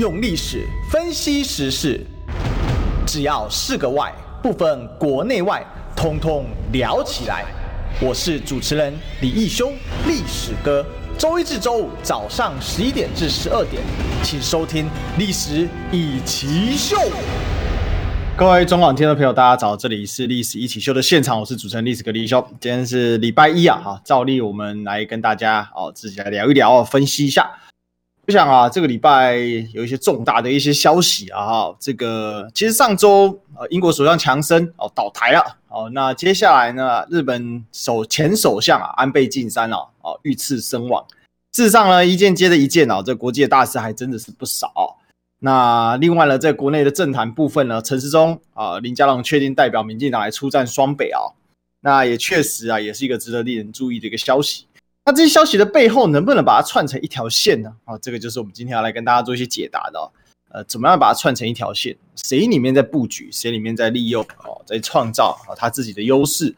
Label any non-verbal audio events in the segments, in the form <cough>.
用历史分析时事，只要是个“外”，不分国内外，通通聊起来。我是主持人李义修，历史哥。周一至周五早上十一点至十二点，请收听《历史一起秀》。各位中广听众朋友，大家早，这里是《历史一起秀》的现场，我是主持人历史哥李义修。今天是礼拜一啊，哈，照例我们来跟大家哦，自己来聊一聊，分析一下。我想啊，这个礼拜有一些重大的一些消息啊，哈，这个其实上周呃，英国首相强生哦倒台了，哦，那接下来呢，日本首前首相啊安倍晋三哦，哦遇刺身亡。事实上呢，一件接着一件啊，这国际的大事还真的是不少。那另外呢，在国内的政坛部分呢，陈时中啊，林佳龙确定代表民进党来出战双北啊，那也确实啊，也是一个值得令人注意的一个消息。那这些消息的背后能不能把它串成一条线呢？啊，这个就是我们今天要来跟大家做一些解答的。呃，怎么样把它串成一条线？谁里面在布局？谁里面在利用？哦，在创造啊他自己的优势，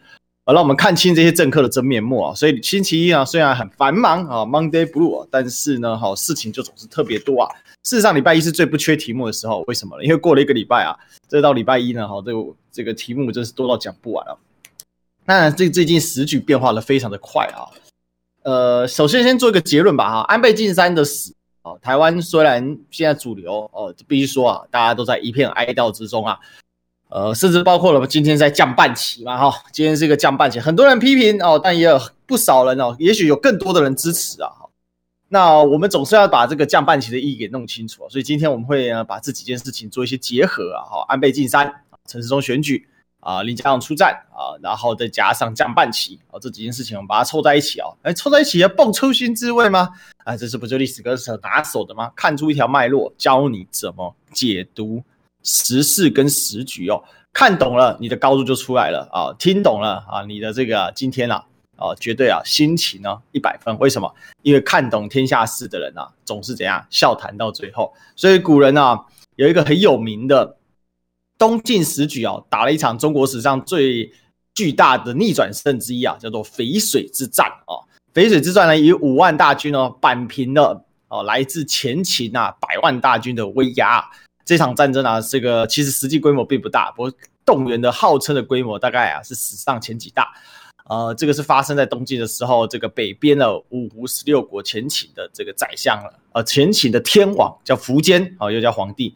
好，让我们看清这些政客的真面目啊。所以星期一啊，虽然很繁忙啊，Monday Blue，但是呢，好事情就总是特别多啊。事实上，礼拜一是最不缺题目的时候。为什么呢？因为过了一个礼拜啊，这到礼拜一呢，好，这个这个题目真是多到讲不完啊。那最最近时局变化的非常的快啊。呃，首先先做一个结论吧哈，安倍晋三的死哦，台湾虽然现在主流哦，必须说啊，大家都在一片哀悼之中啊，呃，甚至包括了今天在降半旗嘛哈，今天是一个降半旗，很多人批评哦，但也有不少人哦，也许有更多的人支持啊。那我们总是要把这个降半旗的意义给弄清楚，所以今天我们会把这几件事情做一些结合啊，哈，安倍晋三、陈时中选举。啊，林佳龙出战啊，然后再加上降半旗啊，这几件事情我们把它凑在一起啊，哎，凑在一起要蹦出新滋味吗？啊，这是不就历史哥所拿手的吗？看出一条脉络，教你怎么解读时事跟时局哦，看懂了，你的高度就出来了啊，听懂了啊，你的这个今天啊，啊，绝对啊，心情呢一百分。为什么？因为看懂天下事的人啊，总是怎样笑谈到最后。所以古人啊，有一个很有名的。东晋时举啊，打了一场中国史上最巨大的逆转胜之一啊，叫做淝水之战啊。淝水之战呢，以五万大军哦，扳平了哦，来自前秦啊百万大军的威压。这场战争啊，这个其实实际规模并不大，不过动员的号称的规模大概啊是史上前几大。呃，这个是发生在东晋的时候，这个北边的五胡十六国前秦的这个宰相了，呃，前秦的天王叫苻坚啊，又叫皇帝。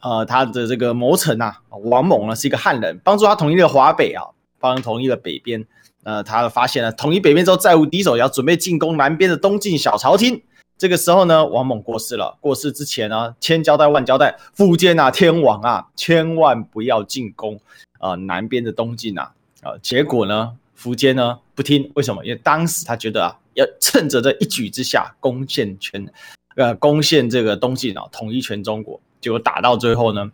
呃，他的这个谋臣啊，王猛呢是一个汉人，帮助他统一了华北啊，帮统一了北边。呃，他发现了统一北边之后再无敌手，要准备进攻南边的东晋小朝廷。这个时候呢，王猛过世了。过世之前呢，千交代万交代，苻坚啊，天王啊，千万不要进攻啊、呃、南边的东晋啊。啊、结果呢，苻坚呢不听，为什么？因为当时他觉得啊，要趁着这一举之下攻陷全，呃，攻陷这个东晋啊，统一全中国。结果打到最后呢，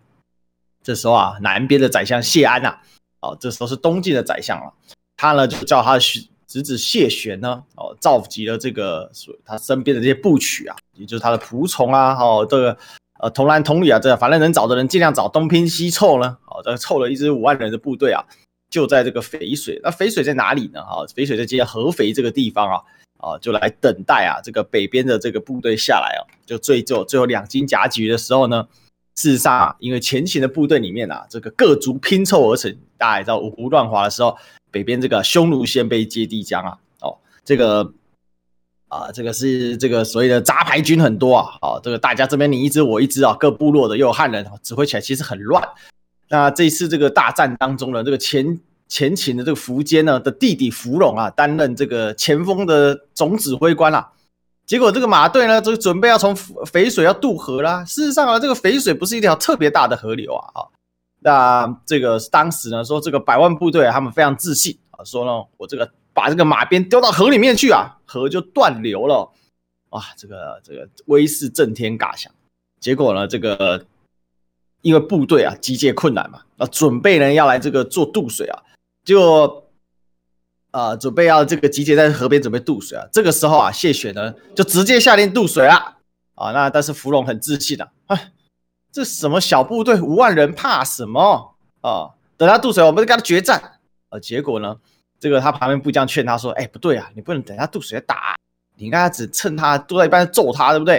这时候啊，南边的宰相谢安呐、啊，哦，这时候是东晋的宰相了，他呢就叫他的侄子谢玄呢，哦，召集了这个他身边的这些部曲啊，也就是他的仆从啊，哦，这个呃童男童女啊，这个、反正能找的人尽量找，东拼西凑呢，哦，这凑了一支五万人的部队啊，就在这个淝水。那淝水在哪里呢？哈、哦，淝水在接合肥这个地方啊。啊，就来等待啊，这个北边的这个部队下来啊，就最后最后两军夹击的时候呢，事实上啊，因为前秦的部队里面啊，这个各族拼凑而成，大家也知道五胡乱华的时候，北边这个匈奴鲜卑接地将啊，哦，这个啊，这个是这个所谓的杂牌军很多啊，哦，这个大家这边你一支我一支啊，各部落的又有汉人，指挥起来其实很乱。那这一次这个大战当中呢，这个前前秦的这个苻坚呢的弟弟苻融啊，担任这个前锋的总指挥官啊。结果这个马队呢，就准备要从淝水要渡河啦。事实上啊，这个淝水不是一条特别大的河流啊。啊，那这个当时呢，说这个百万部队他们非常自信啊，说呢，我这个把这个马鞭丢到河里面去啊，河就断流了。哇，这个这个威势震天嘎响。结果呢，这个因为部队啊集结困难嘛，啊，准备呢要来这个做渡水啊。就啊、呃，准备要这个集结在河边准备渡水啊。这个时候啊，谢玄呢就直接下令渡水了啊。那但是芙蓉很自信的，哎，这什么小部队五万人怕什么啊？等他渡水，我们就跟他决战啊。结果呢，这个他旁边部将劝他说：“哎，不对啊，你不能等他渡水打，你应该只趁他渡到一半揍他，对不对？”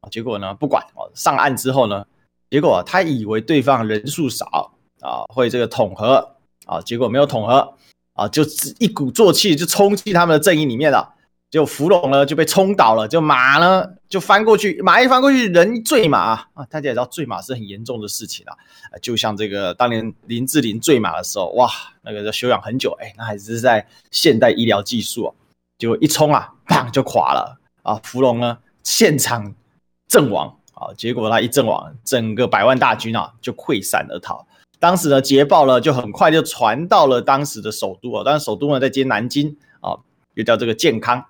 啊结果呢，不管哦，上岸之后呢，结果他以为对方人数少啊，会这个统合啊，结果没有统合啊，就一鼓作气就冲进他们的阵营里面了。就芙蓉呢就被冲倒了，就马呢就翻过去，马一翻过去，人坠马啊！大家也知道坠马是很严重的事情啊，就像这个当年林志玲坠马的时候，哇，那个要休养很久，哎，那还是在现代医疗技术啊，结果一冲啊，砰就垮了啊！芙蓉呢现场阵亡啊，结果他一阵亡，整个百万大军啊就溃散而逃。当时呢捷报呢就很快就传到了当时的首都啊，当然首都呢在接南京啊，又叫这个建康。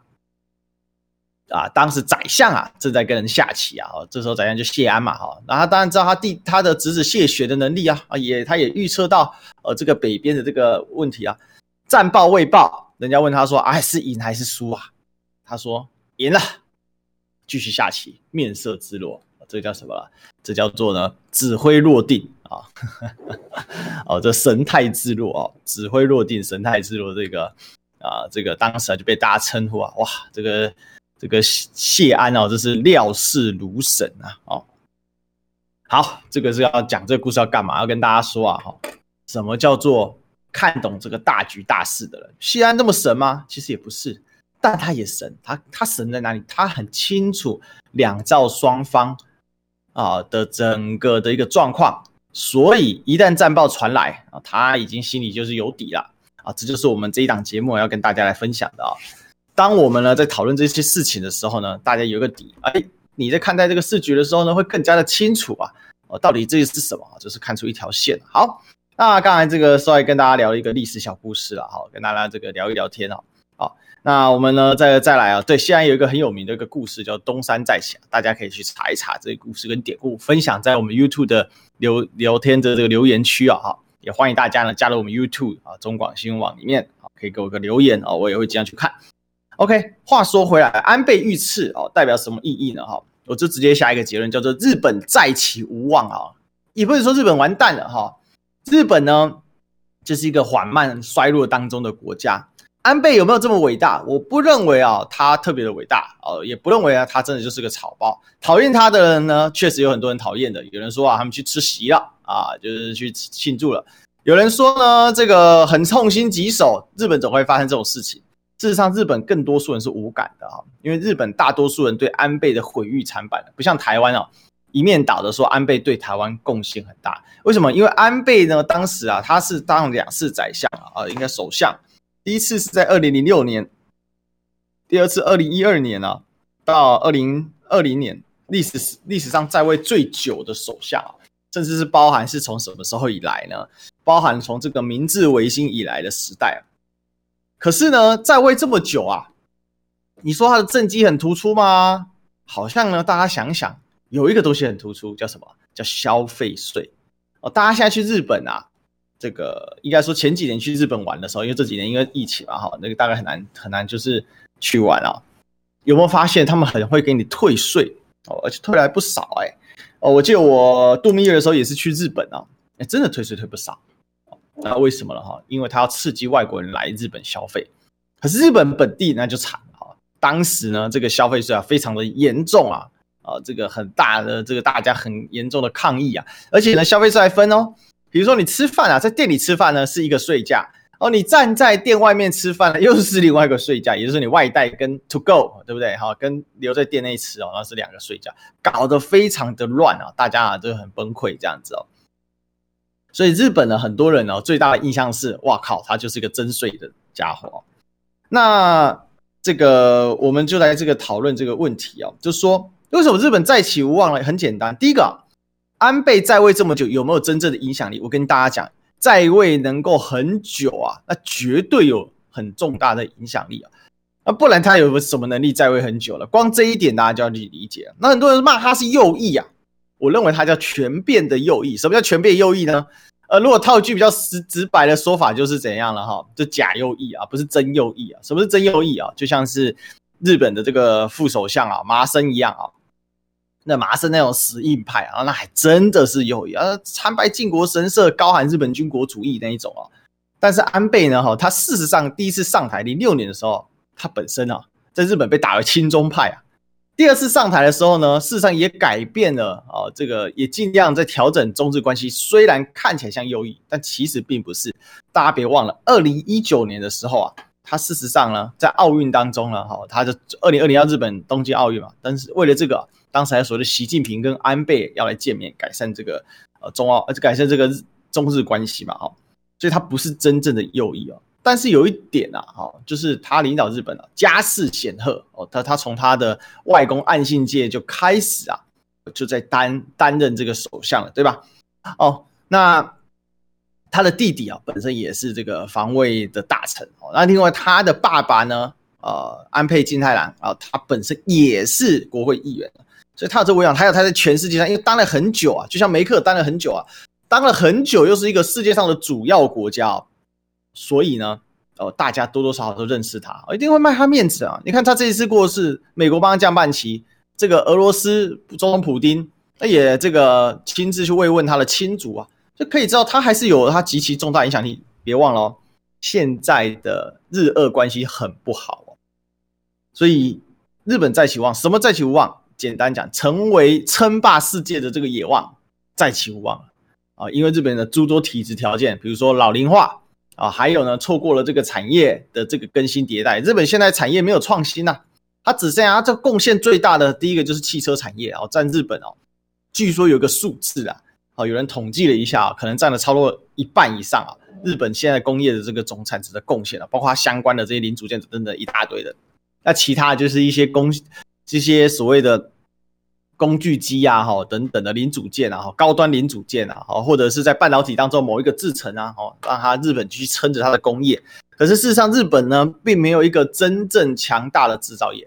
啊，当时宰相啊正在跟人下棋啊，这时候宰相就谢安嘛，哈，那他当然知道他弟他的侄子谢玄的能力啊，啊也他也预测到呃这个北边的这个问题啊，战报未报，人家问他说，哎是赢还是输啊？他说赢了，继续下棋，面色自若，这叫什么？这叫做呢指挥落定啊，<laughs> 哦这神态自若啊，指挥若定，神态自若，这个啊这个当时啊就被大家称呼啊，哇这个。这个谢安哦，这是料事如神啊！哦，好，这个是要讲这个故事要干嘛？要跟大家说啊，哈，什么叫做看懂这个大局大势的人？谢安那么神吗？其实也不是，但他也神。他他神在哪里？他很清楚两赵双方啊的整个的一个状况，所以一旦战报传来啊，他已经心里就是有底了啊。这就是我们这一档节目要跟大家来分享的啊。当我们呢在讨论这些事情的时候呢，大家有个底，哎，你在看待这个事局的时候呢，会更加的清楚啊，哦，到底这是什么？就是看出一条线。好，那刚才这个稍微跟大家聊一个历史小故事了，好，跟大家这个聊一聊天啊。好，那我们呢再再来啊，对，现在有一个很有名的一个故事叫东山再起，大家可以去查一查这个故事跟典故，分享在我们 YouTube 的留聊天的这个留言区啊，哈，也欢迎大家呢加入我们 YouTube 啊中广新闻网里面，啊，可以给我个留言啊，我也会经常去看。OK，话说回来，安倍遇刺哦，代表什么意义呢？哈，我就直接下一个结论，叫做日本再起无望啊，也不是说日本完蛋了哈，日本呢就是一个缓慢衰落当中的国家。安倍有没有这么伟大？我不认为啊，他特别的伟大哦，也不认为啊，他真的就是个草包。讨厌他的人呢，确实有很多人讨厌的。有人说啊，他们去吃席了啊，就是去庆祝了。有人说呢，这个很痛心疾首，日本总会发生这种事情。事实上，日本更多数人是无感的啊，因为日本大多数人对安倍的毁誉参半，不像台湾啊，一面倒的说安倍对台湾贡献很大。为什么？因为安倍呢，当时啊，他是当两次宰相啊，应该首相，第一次是在二零零六年，第二次二零一二年啊，到二零二零年，历史历史上在位最久的首相啊，甚至是包含是从什么时候以来呢？包含从这个明治维新以来的时代。可是呢，在位这么久啊，你说他的政绩很突出吗？好像呢，大家想想，有一个东西很突出，叫什么？叫消费税哦。大家现在去日本啊，这个应该说前几年去日本玩的时候，因为这几年因为疫情嘛，哈，那个大概很难很难就是去玩啊。有没有发现他们很会给你退税哦，而且退来不少哎、哦，我记得我度蜜月的时候也是去日本啊，哎，真的退税退不少。那为什么了哈？因为他要刺激外国人来日本消费，可是日本本地那就惨了哈。当时呢，这个消费税啊非常的严重啊，啊，这个很大的这个大家很严重的抗议啊，而且呢，消费税还分哦。比如说你吃饭啊，在店里吃饭呢是一个税价哦，你站在店外面吃饭呢又是另外一个税价，也就是你外带跟 to go 对不对？哈，跟留在店内吃哦，那是两个税价，搞得非常的乱啊，大家啊都很崩溃这样子哦。所以日本呢，很多人呢，最大的印象是，哇靠，他就是个征税的家伙。那这个我们就来这个讨论这个问题啊，就是说，为什么日本再起无望了？很简单，第一个，安倍在位这么久，有没有真正的影响力？我跟大家讲，在位能够很久啊，那绝对有很重大的影响力啊。那不然他有什么能力在位很久了？光这一点大家就要去理解。那很多人骂他是右翼啊。我认为他叫权变的右翼。什么叫权变右翼呢？呃，如果套句比较直直白的说法，就是怎样了哈？就假右翼啊，不是真右翼啊。什么是真右翼啊？就像是日本的这个副首相啊，麻生一样啊。那麻生那种死硬派啊，那还真的是右翼啊，参拜靖国神社，高喊日本军国主义那一种啊。但是安倍呢，哈，他事实上第一次上台零六年的时候，他本身啊，在日本被打为亲中派啊。第二次上台的时候呢，事实上也改变了啊、这个也尽量在调整中日关系。虽然看起来像右翼，但其实并不是。大家别忘了，二零一九年的时候啊，他事实上呢，在奥运当中呢，哈、他就二零二零要日本东京奥运嘛，但是为了这个，当时还说的习近平跟安倍要来见面，改善这个呃中澳，呃改善这个中日关系嘛，哈、哦，所以他不是真正的右翼哦。但是有一点啊，哈，就是他领导日本啊，家世显赫哦，他他从他的外公岸信介就开始啊，就在担担任这个首相了，对吧？哦，那他的弟弟啊，本身也是这个防卫的大臣哦。那另外他的爸爸呢，呃，安倍晋太郎啊，他本身也是国会议员，所以他有这个威望，还有他在全世界上，因为当了很久啊，就像梅克当了很久啊，当了很久，又是一个世界上的主要国家。所以呢，哦，大家多多少少都认识他，一定会卖他面子啊！你看他这一次过世，美国帮他降半旗，这个俄罗斯总统普丁，那也这个亲自去慰问他的亲族啊，就可以知道他还是有他极其重大影响力。别忘了哦，现在的日俄关系很不好，所以日本再起无望。什么再起无望？简单讲，成为称霸世界的这个野望再起无望啊！因为日本的诸多体质条件，比如说老龄化。啊，还有呢，错过了这个产业的这个更新迭代。日本现在产业没有创新呐、啊，它只剩下这贡献最大的第一个就是汽车产业啊，占日本哦，据说有个数字啊，好，有人统计了一下，可能占了超过一半以上啊。日本现在工业的这个总产值的贡献啊，包括它相关的这些零组件等等一大堆的，那其他就是一些工这些所谓的。工具机啊，哈等等的零组件啊，哈高端零组件啊，哈或者是在半导体当中某一个制程啊，哈让它日本继续撑着它的工业。可是事实上，日本呢并没有一个真正强大的制造业，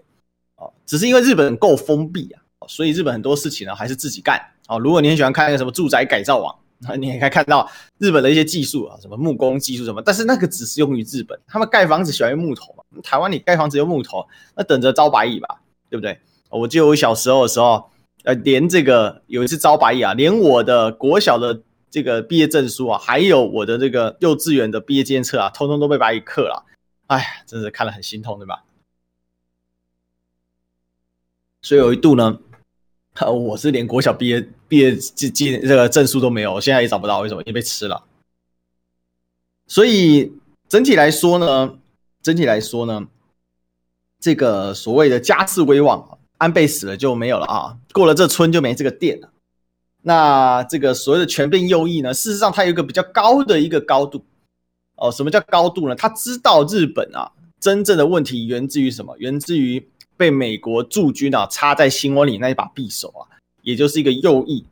哦，只是因为日本够封闭啊，所以日本很多事情呢还是自己干。哦，如果你很喜欢看那个什么住宅改造网，你也可以看到日本的一些技术啊，什么木工技术什么，但是那个只适用于日本，他们盖房子喜欢用木头嘛。台湾你盖房子用木头，那等着招白蚁吧，对不对？我记得我小时候的时候。呃，连这个有一次招白蚁啊，连我的国小的这个毕业证书啊，还有我的这个幼稚园的毕业纪念册啊，通通都被白蚁克了。哎，真是看了很心痛，对吧？所以有一度呢，<laughs> 我是连国小毕业毕业纪纪这个证书都没有，我现在也找不到，为什么？因为被吃了。所以整体来说呢，整体来说呢，这个所谓的家世威望。安倍死了就没有了啊，过了这村就没这个店了。那这个所谓的全面右翼呢，事实上它有一个比较高的一个高度哦。什么叫高度呢？他知道日本啊，真正的问题源自于什么？源自于被美国驻军啊插在心窝里那一把匕首啊，也就是一个右翼。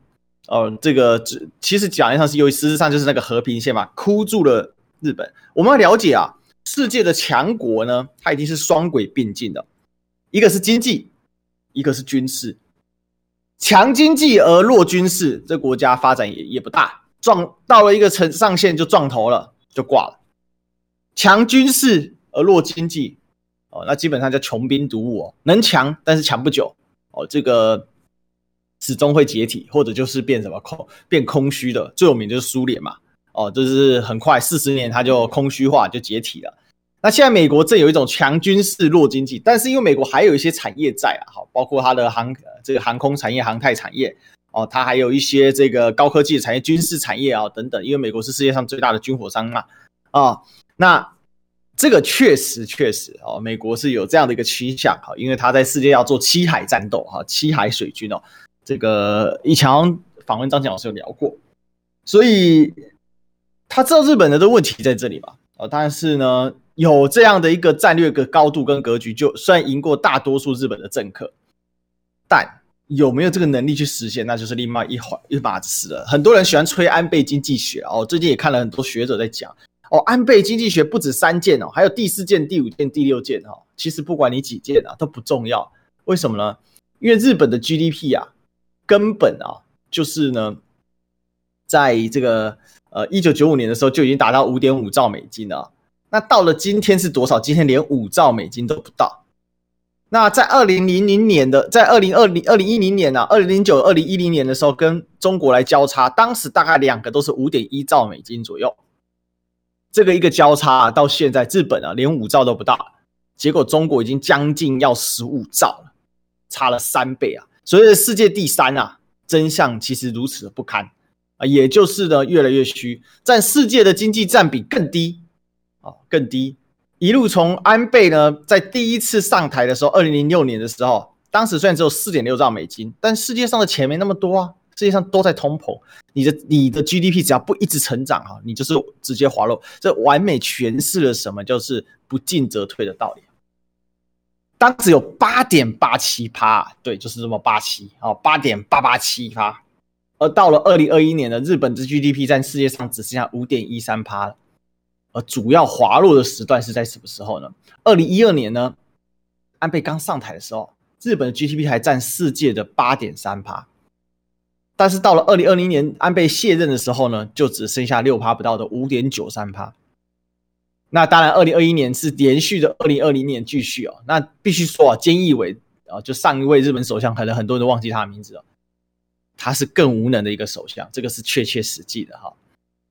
哦，这个只其实讲上是右翼，事实上就是那个和平线嘛，箍住了日本。我们要了解啊，世界的强国呢，它一定是双轨并进的，一个是经济。一个是军事，强经济而弱军事，这国家发展也也不大，撞到了一个层上限就撞头了，就挂了。强军事而弱经济，哦，那基本上叫穷兵黩武哦，能强但是强不久。哦，这个始终会解体，或者就是变什么空变空虚的，最有名就是苏联嘛，哦，就是很快四十年它就空虚化就解体了。那现在美国正有一种强军事弱经济，但是因为美国还有一些产业在啊，好，包括它的航这个航空产业、航太产业哦，它还有一些这个高科技的产业、军事产业啊等等。因为美国是世界上最大的军火商嘛，啊，那这个确实确实哦，美国是有这样的一个趋向哈，因为它在世界要做七海战斗哈，七海水军哦，这个以前访问张强老师有聊过，所以他知道日本的的问题在这里嘛，啊，但是呢。有这样的一个战略的高度跟格局，就算赢过大多数日本的政客，但有没有这个能力去实现，那就是另外一回一码子事了。很多人喜欢吹安倍经济学哦，最近也看了很多学者在讲哦，安倍经济学不止三件哦，还有第四件、第五件、第六件哦。其实不管你几件啊，都不重要。为什么呢？因为日本的 GDP 啊，根本啊，就是呢，在这个呃一九九五年的时候就已经达到五点五兆美金了。那到了今天是多少？今天连五兆美金都不到。那在二零零零年的，在二零二零二零一零年呢、啊，二零零九、二零一零年的时候，跟中国来交叉，当时大概两个都是五点一兆美金左右。这个一个交叉啊，到现在日本啊连五兆都不到，结果中国已经将近要十五兆了。差了三倍啊！所谓的世界第三啊，真相其实如此的不堪也就是呢越来越虚，占世界的经济占比更低啊，更低。一路从安倍呢，在第一次上台的时候，二零零六年的时候，当时虽然只有四点六兆美金，但世界上的钱没那么多啊，世界上都在通膨，你的你的 GDP 只要不一直成长哈，你就是直接滑落，这完美诠释了什么就是不进则退的道理。当时有八点八七趴，对，就是这么八七啊，八点八八七趴，而到了二零二一年呢，日本的 GDP 在世界上只剩下五点一三趴了。而主要滑落的时段是在什么时候呢？二零一二年呢，安倍刚上台的时候，日本的 GDP 还占世界的八点三趴，但是到了二零二零年安倍卸任的时候呢，就只剩下六趴不到的五点九三趴。那当然，二零二一年是连续的二零二零年继续哦。那必须说啊，菅义伟啊，就上一位日本首相，可能很多人都忘记他的名字了，他是更无能的一个首相，这个是确切实际的哈。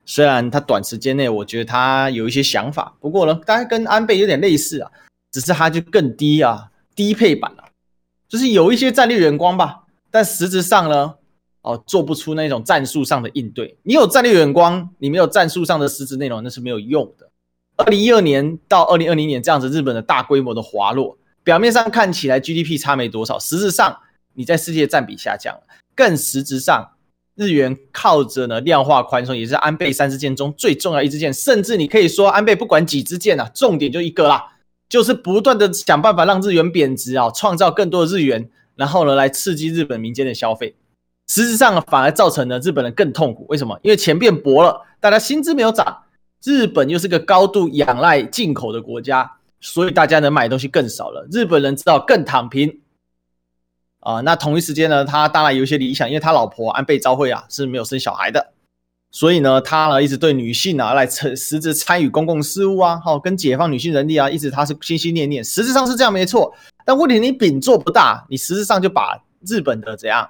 虽然他短时间内，我觉得他有一些想法，不过呢，大概跟安倍有点类似啊，只是他就更低啊，低配版啊，就是有一些战略眼光吧，但实质上呢，哦，做不出那种战术上的应对。你有战略眼光，你没有战术上的实质内容，那是没有用的。二零一二年到二零二零年这样子，日本的大规模的滑落，表面上看起来 GDP 差没多少，实质上你在世界占比下降了，更实质上。日元靠着呢量化宽松，也是安倍三支箭中最重要一支箭，甚至你可以说安倍不管几支箭啊，重点就一个啦，就是不断的想办法让日元贬值啊，创造更多的日元，然后呢来刺激日本民间的消费。实质上反而造成了日本人更痛苦，为什么？因为钱变薄了，大家薪资没有涨，日本又是个高度仰赖进口的国家，所以大家能买东西更少了，日本人只好更躺平。啊、那同一时间呢，他当然有一些理想，因为他老婆安倍昭惠啊是没有生小孩的，所以呢，他呢一直对女性啊来实实质参与公共事务啊，好、哦、跟解放女性人力啊，一直他是心心念念，实质上是这样没错。但问题你饼做不大，你实质上就把日本的怎样，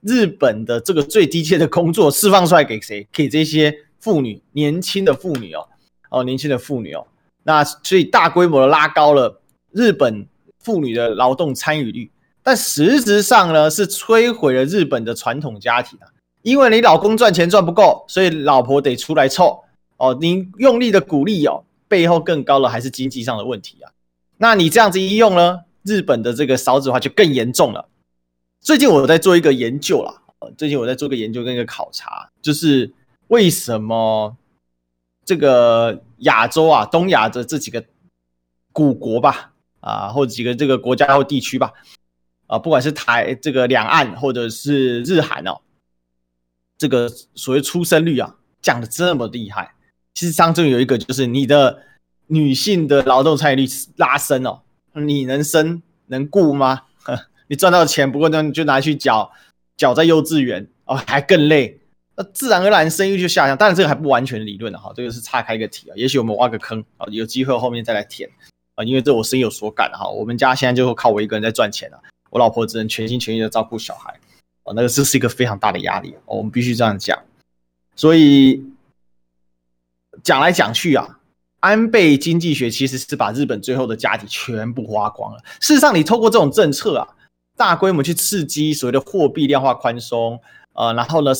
日本的这个最低阶的工作释放出来给谁？给这些妇女，年轻的妇女哦，哦，年轻的妇女哦，那所以大规模的拉高了日本妇女的劳动参与率。但实质上呢，是摧毁了日本的传统家庭啊！因为你老公赚钱赚不够，所以老婆得出来凑哦。你用力的鼓励哦，背后更高的还是经济上的问题啊。那你这样子一用呢，日本的这个少子化就更严重了。最近我在做一个研究啦，最近我在做个研究跟一个考察，就是为什么这个亚洲啊，东亚的这几个古国吧，啊，或者几个这个国家或地区吧。啊，不管是台这个两岸或者是日韩哦，这个所谓出生率啊降得这么厉害，其实当中有一个就是你的女性的劳动参与率拉升哦，你能生能顾吗？<laughs> 你赚到钱不过那你就拿去缴缴在幼稚园哦，还更累，那自然而然生育就下降。当然这个还不完全理论的哈，这个是岔开一个题啊，也许我们挖个坑啊，有机会后面再来填啊，因为这我深有所感哈，我们家现在就靠我一个人在赚钱了。我老婆只能全心全意的照顾小孩，哦，那个这是一个非常大的压力，我们必须这样讲。所以讲来讲去啊，安倍经济学其实是把日本最后的家底全部花光了。事实上，你透过这种政策啊，大规模去刺激所谓的货币量化宽松，呃，然后呢，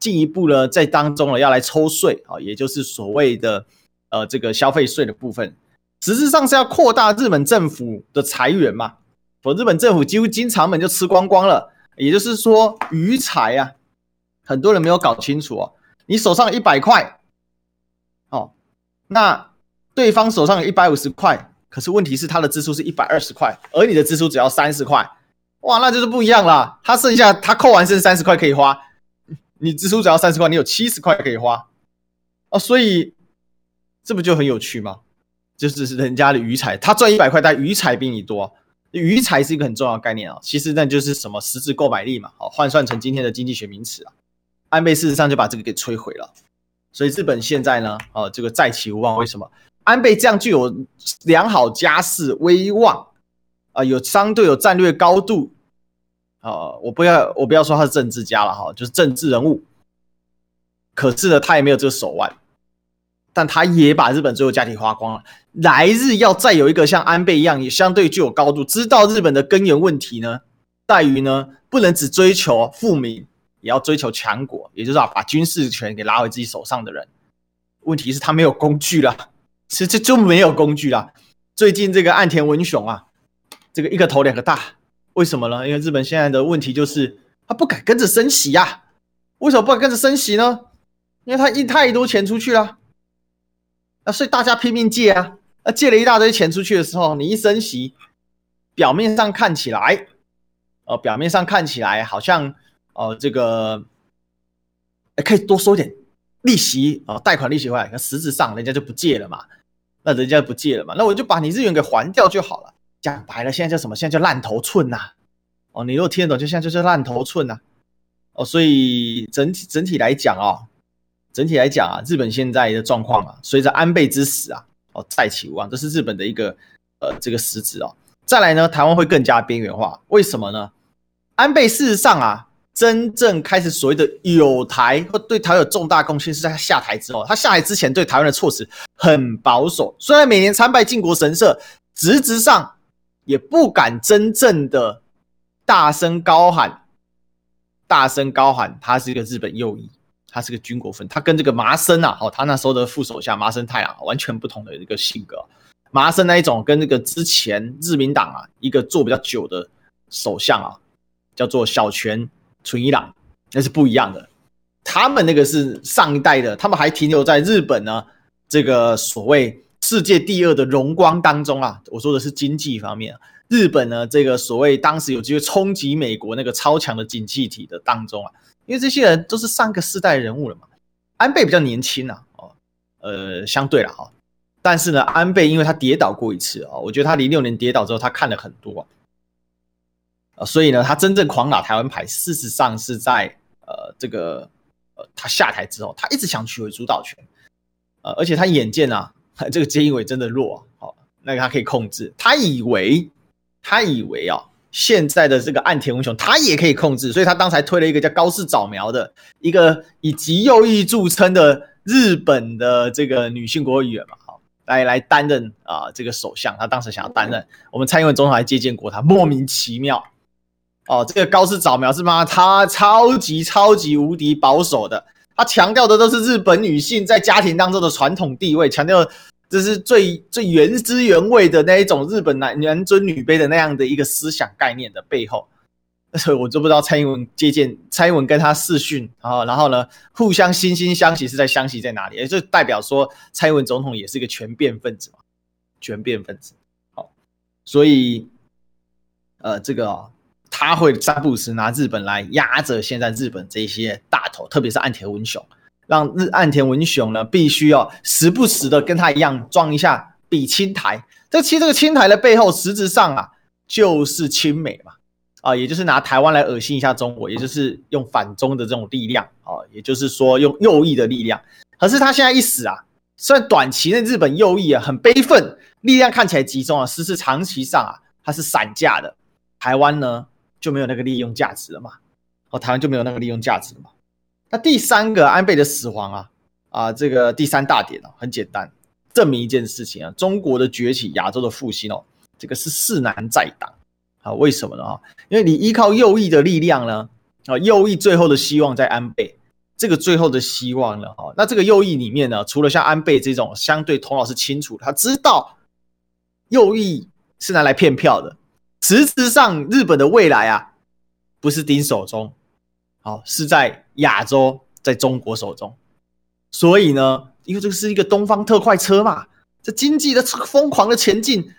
进一步呢，在当中呢要来抽税啊，也就是所谓的呃这个消费税的部分，实质上是要扩大日本政府的财源嘛。我日本政府几乎经常本就吃光光了，也就是说余财啊，很多人没有搞清楚哦。你手上一百块，哦，那对方手上有一百五十块，可是问题是他的支出是一百二十块，而你的支出只要三十块，哇，那就是不一样了。他剩下他扣完剩三十块可以花，你支出只要三十块，你有七十块可以花，哦，所以这不就很有趣吗？就是人家的余财，他赚一百块，但余财比你多。余财是一个很重要的概念啊，其实那就是什么实质购买力嘛，好，换算成今天的经济学名词啊，安倍事实上就把这个给摧毁了，所以日本现在呢，哦，这个债期无望，为什么？安倍这样具有良好家世威望啊，有相对有战略高度啊，我不要我不要说他是政治家了哈，就是政治人物，可是呢，他也没有这个手腕。但他也把日本最后家底花光了。来日要再有一个像安倍一样也相对具有高度，知道日本的根源问题呢，在于呢，不能只追求富民，也要追求强国，也就是啊，把军事权给拉回自己手上的人。问题是，他没有工具了，其实这就没有工具了。最近这个岸田文雄啊，这个一个头两个大，为什么呢？因为日本现在的问题就是，他不敢跟着升息呀、啊。为什么不敢跟着升息呢？因为他印太多钱出去了，啊，所以大家拼命借啊，那借了一大堆钱出去的时候，你一升息，表面上看起来，呃，表面上看起来好像，呃，这个，可以多收点利息啊，贷款利息回来，可实质上人家就不借了嘛，那人家不借了嘛，那我就把你日元给还掉就好了。讲白了，现在叫什么？现在叫烂头寸呐，哦，你如果听得懂，就现在就是烂头寸呐。哦，所以整体整体来讲啊、哦，整体来讲啊，日本现在的状况啊，随着安倍之死啊，哦再起无望，这是日本的一个呃这个实质哦。再来呢，台湾会更加边缘化，为什么呢？安倍事实上啊，真正开始所谓的友台或对台有重大贡献，是在他下台之后。他下台之前对台湾的措辞很保守，虽然每年参拜靖国神社，实质上也不敢真正的大声高喊。大声高喊，他是一个日本右翼，他是个军国分，他跟这个麻生啊，哦，他那时候的副首相麻生太郎完全不同的一个性格。麻生那一种跟那个之前自民党啊一个做比较久的首相啊，叫做小泉纯一郎，那是不一样的。他们那个是上一代的，他们还停留在日本呢这个所谓世界第二的荣光当中啊。我说的是经济方面。日本呢，这个所谓当时有机会冲击美国那个超强的经济体的当中啊，因为这些人都是上个世代人物了嘛。安倍比较年轻啊，哦，呃，相对了哈，但是呢，安倍因为他跌倒过一次啊，我觉得他零六年跌倒之后，他看了很多啊，所以呢，他真正狂打台湾牌，事实上是在呃这个呃他下台之后，他一直想取回主导权，呃，而且他眼见啊，<laughs> 这个菅义伟真的弱，好，那个他可以控制，他以为。他以为啊、现在的这个岸田文雄他也可以控制，所以他当才推了一个叫高市早苗的一个以极右翼著称的日本的这个女性国会议员嘛，好，来来担任啊这个首相。他当时想要担任，我们蔡英文总统还接见过他，莫名其妙哦。这个高市早苗是吗？他超级超级无敌保守的，他强调的都是日本女性在家庭当中的传统地位，强调。这是最最原汁原味的那一种日本男男尊女卑的那样的一个思想概念的背后，<laughs> 所以我就不知道蔡英文接见蔡英文跟他视讯啊，然后呢互相惺惺相惜是在相惜在哪里？也就代表说蔡英文总统也是一个权变分子嘛，权变分子。好，所以呃这个、他会三不时拿日本来压着现在日本这些大头，特别是岸田文雄。让日岸田文雄呢，必须要时不时的跟他一样装一下比青台。这其实这个青台的背后，实质上啊，就是亲美嘛，啊，也就是拿台湾来恶心一下中国，也就是用反中的这种力量啊，也就是说用右翼的力量。可是他现在一死啊，虽然短期内日本右翼啊很悲愤，力量看起来集中啊，实质长期上啊，它是散架的。台湾呢就没有那个利用价值了嘛，哦，台湾就没有那个利用价值了嘛。那第三个安倍的死亡啊啊，这个第三大点啊，很简单，证明一件事情啊，中国的崛起，亚洲的复兴哦，这个是势难再挡啊。为什么呢？啊，因为你依靠右翼的力量呢，啊，右翼最后的希望在安倍，这个最后的希望呢，啊，那这个右翼里面呢，除了像安倍这种相对头脑是清楚，他知道右翼是拿来骗票的，实质上日本的未来啊，不是盯手中。好，是在亚洲，在中国手中，所以呢，因为这是一个东方特快车嘛，这经济的疯狂的前进，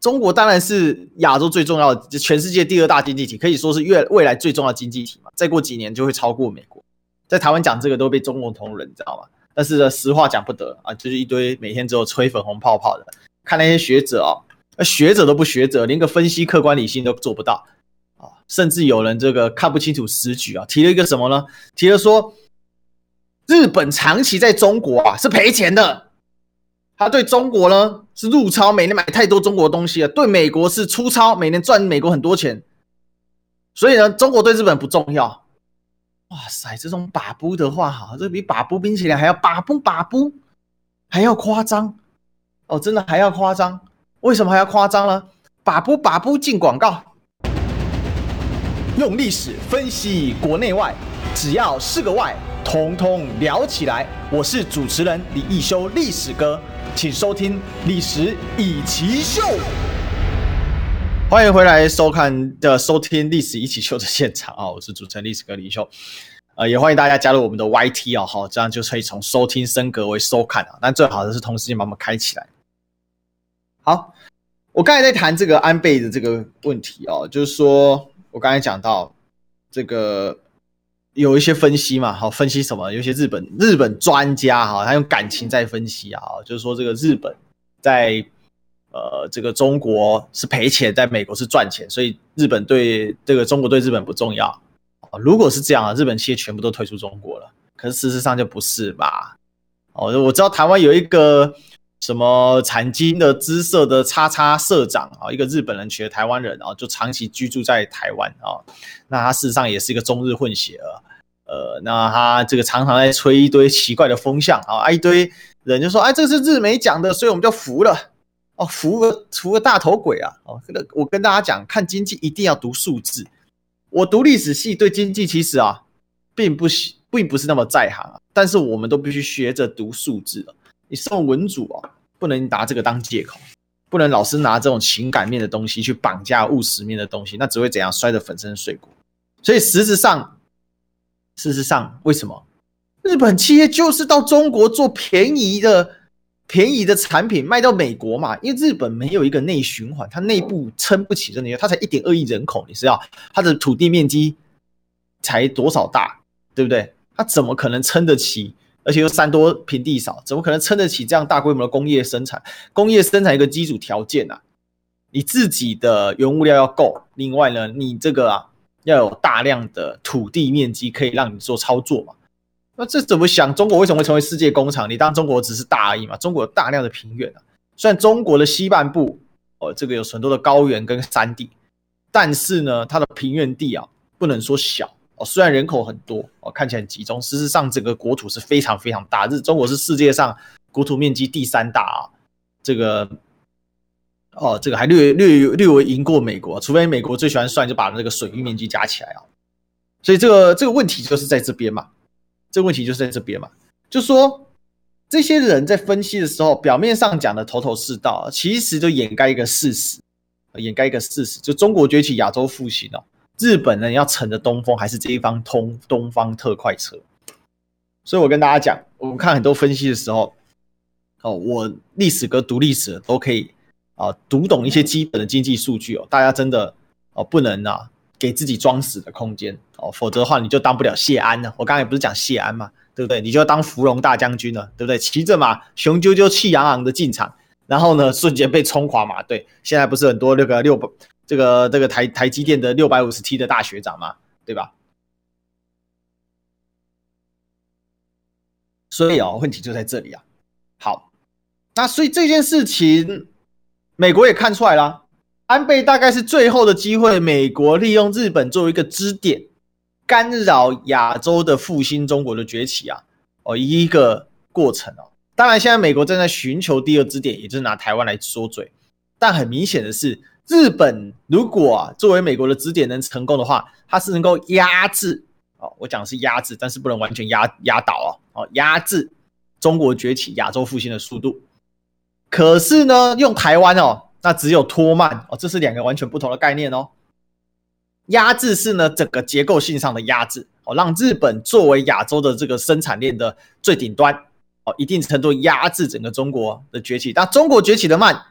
中国当然是亚洲最重要的，全世界第二大经济体，可以说是越未来最重要的经济体嘛。再过几年就会超过美国，在台湾讲这个都被中共同人，你知道吗？但是呢，实话讲不得啊，就是一堆每天只有吹粉红泡泡的，看那些学者啊，学者都不学者，连个分析客观理性都做不到。甚至有人这个看不清楚时局啊，提了一个什么呢？提了说，日本长期在中国啊是赔钱的，他对中国呢是入超，每年买太多中国东西了；对美国是出超，每年赚美国很多钱。所以呢，中国对日本不重要。哇塞，这种把不的话，哈，这比把不冰淇淋还要把不把不还要夸张哦，真的还要夸张。为什么还要夸张呢？把不把不进广告。用历史分析国内外，只要是个“外”，统统聊起来。我是主持人李易修，历史哥，请收听《历史易起秀》。欢迎回来收看的收听《历史一起秀》的现场啊！我是主持人历史哥李易修，呃，也欢迎大家加入我们的 YT 啊，好，这样就可以从收听升格为收看啊。但最好的是同时间把我们开起来。好，我刚才在谈这个安倍的这个问题哦，就是说。我刚才讲到这个有一些分析嘛，好，分析什么？有些日本日本专家哈，他用感情在分析啊，就是说这个日本在呃这个中国是赔钱，在美国是赚钱，所以日本对这个中国对日本不重要。如果是这样啊，日本企业全部都退出中国了，可是事实上就不是吧？哦，我知道台湾有一个。什么产经的资社的叉叉社长啊，一个日本人娶了台湾人啊，就长期居住在台湾啊。那他事实上也是一个中日混血儿，呃，那他这个常常在吹一堆奇怪的风向啊，一堆人就说，哎，这是日媒讲的，所以我们就服了哦，服个服个大头鬼啊！哦，这个我跟大家讲，看经济一定要读数字。我读历史系，对经济其实啊，并不并不是那么在行啊，但是我们都必须学着读数字了你身为文主啊，不能拿这个当借口，不能老是拿这种情感面的东西去绑架务实面的东西，那只会怎样摔得粉身碎骨。所以实质上，事实上，为什么日本企业就是到中国做便宜的、便宜的产品卖到美国嘛？因为日本没有一个内循环，它内部撑不起这些，它才一点二亿人口，你知道它的土地面积才多少大，对不对？它怎么可能撑得起？而且又山多平地少，怎么可能撑得起这样大规模的工业生产？工业生产一个基础条件啊，你自己的原物料要够，另外呢，你这个啊要有大量的土地面积可以让你做操作嘛。那这怎么想？中国为什么会成为世界工厂？你当中国只是大而已嘛？中国有大量的平原啊，虽然中国的西半部哦，这个有很多的高原跟山地，但是呢，它的平原地啊不能说小。哦虽然人口很多哦，看起来很集中，事实上整个国土是非常非常大。日中国是世界上国土面积第三大啊，这个哦，这个还略略略微赢过美国，除非美国最喜欢算，就把那个水域面积加起来啊。所以这个这个问题就是在这边嘛，这个问题就是在这边嘛，就说这些人在分析的时候，表面上讲的头头是道，其实就掩盖一个事实，掩盖一个事实，就中国崛起，亚洲复兴哦。日本人要乘着东风，还是这一方通东方特快车？所以我跟大家讲，我们看很多分析的时候，哦，我历史哥读历史都可以啊，读懂一些基本的经济数据哦。大家真的哦，不能啊，给自己装死的空间哦，否则的话你就当不了谢安了。我刚才不是讲谢安嘛，对不对？你就要当芙蓉大将军了，对不对？骑着马，雄赳赳、气昂昂的进场，然后呢，瞬间被冲垮嘛。对。现在不是很多那个六百。这个这个台台积电的六百五十 T 的大学长嘛，对吧？所以哦，问题就在这里啊。好，那所以这件事情，美国也看出来了，安倍大概是最后的机会，美国利用日本作为一个支点，干扰亚洲的复兴，中国的崛起啊，哦，一个过程哦。当然，现在美国正在寻求第二支点，也就是拿台湾来说嘴，但很明显的是。日本如果啊作为美国的支点能成功的话，它是能够压制哦，我讲的是压制，但是不能完全压压倒哦，压制中国崛起、亚洲复兴的速度。可是呢，用台湾哦，那只有拖慢哦，这是两个完全不同的概念哦。压制是呢整个结构性上的压制哦，让日本作为亚洲的这个生产链的最顶端哦，一定程度压制整个中国的崛起，但中国崛起的慢。